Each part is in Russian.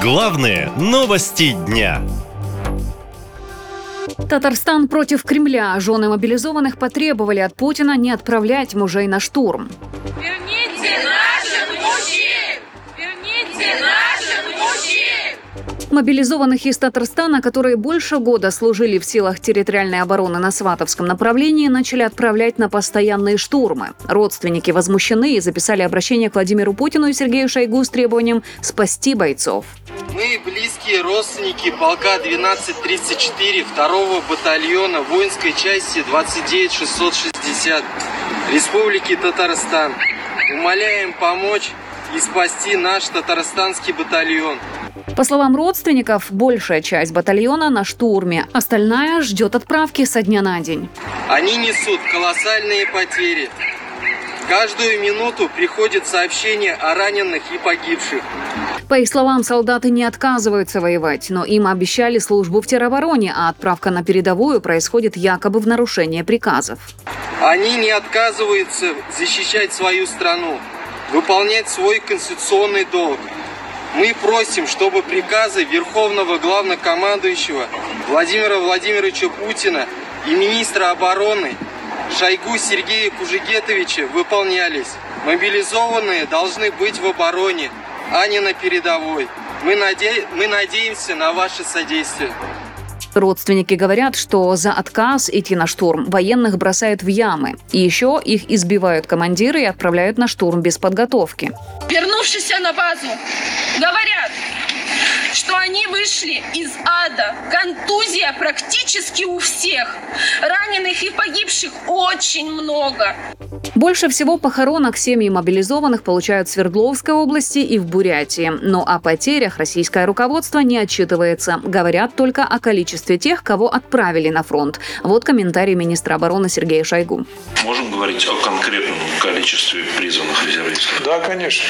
Главные новости дня. Татарстан против Кремля. Жены мобилизованных потребовали от Путина не отправлять мужей на штурм. Верните наших мужчин! Верните наших мужчин! Мобилизованных из Татарстана, которые больше года служили в силах территориальной обороны на Сватовском направлении, начали отправлять на постоянные штурмы. Родственники возмущены и записали обращение к Владимиру Путину и Сергею Шойгу с требованием спасти бойцов. Мы близкие родственники полка 1234 второго батальона воинской части 29660 Республики Татарстан. Умоляем помочь и спасти наш татарстанский батальон. По словам родственников, большая часть батальона на штурме, остальная ждет отправки со дня на день. Они несут колоссальные потери. Каждую минуту приходит сообщение о раненых и погибших. По их словам, солдаты не отказываются воевать, но им обещали службу в теробороне, а отправка на передовую происходит якобы в нарушение приказов. Они не отказываются защищать свою страну, выполнять свой конституционный долг. Мы просим, чтобы приказы Верховного Главнокомандующего Владимира Владимировича Путина и министра обороны Шойгу Сергея Кужегетовича выполнялись. Мобилизованные должны быть в обороне, а не на передовой. Мы, наде... Мы надеемся на ваше содействие. Родственники говорят, что за отказ идти на штурм военных бросают в ямы. И еще их избивают командиры и отправляют на штурм без подготовки. Вернувшись на базу, говорят, они вышли из ада. Контузия практически у всех. Раненых и погибших очень много. Больше всего похоронок семьи мобилизованных получают в Свердловской области и в Бурятии. Но о потерях российское руководство не отчитывается. Говорят только о количестве тех, кого отправили на фронт. Вот комментарий министра обороны Сергея Шойгу. Можем говорить о конкретном количестве призванных резервистов? Да, конечно.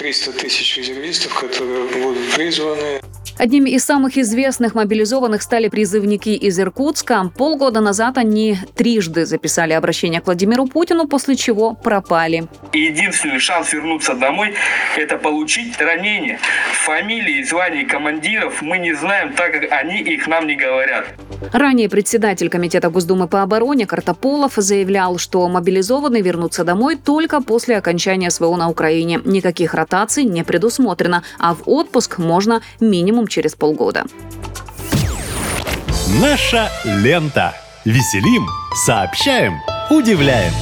300 тысяч резервистов, которые будут призваны. Одними из самых известных мобилизованных стали призывники из Иркутска. Полгода назад они трижды записали обращение к Владимиру Путину, после чего пропали. Единственный шанс вернуться домой – это получить ранение. Фамилии и званий командиров мы не знаем, так как они их нам не говорят. Ранее председатель Комитета Госдумы по обороне Картополов заявлял, что мобилизованные вернутся домой только после окончания СВО на Украине. Никаких ротаций не предусмотрено, а в отпуск можно минимум через полгода. Наша лента. Веселим, сообщаем, удивляем.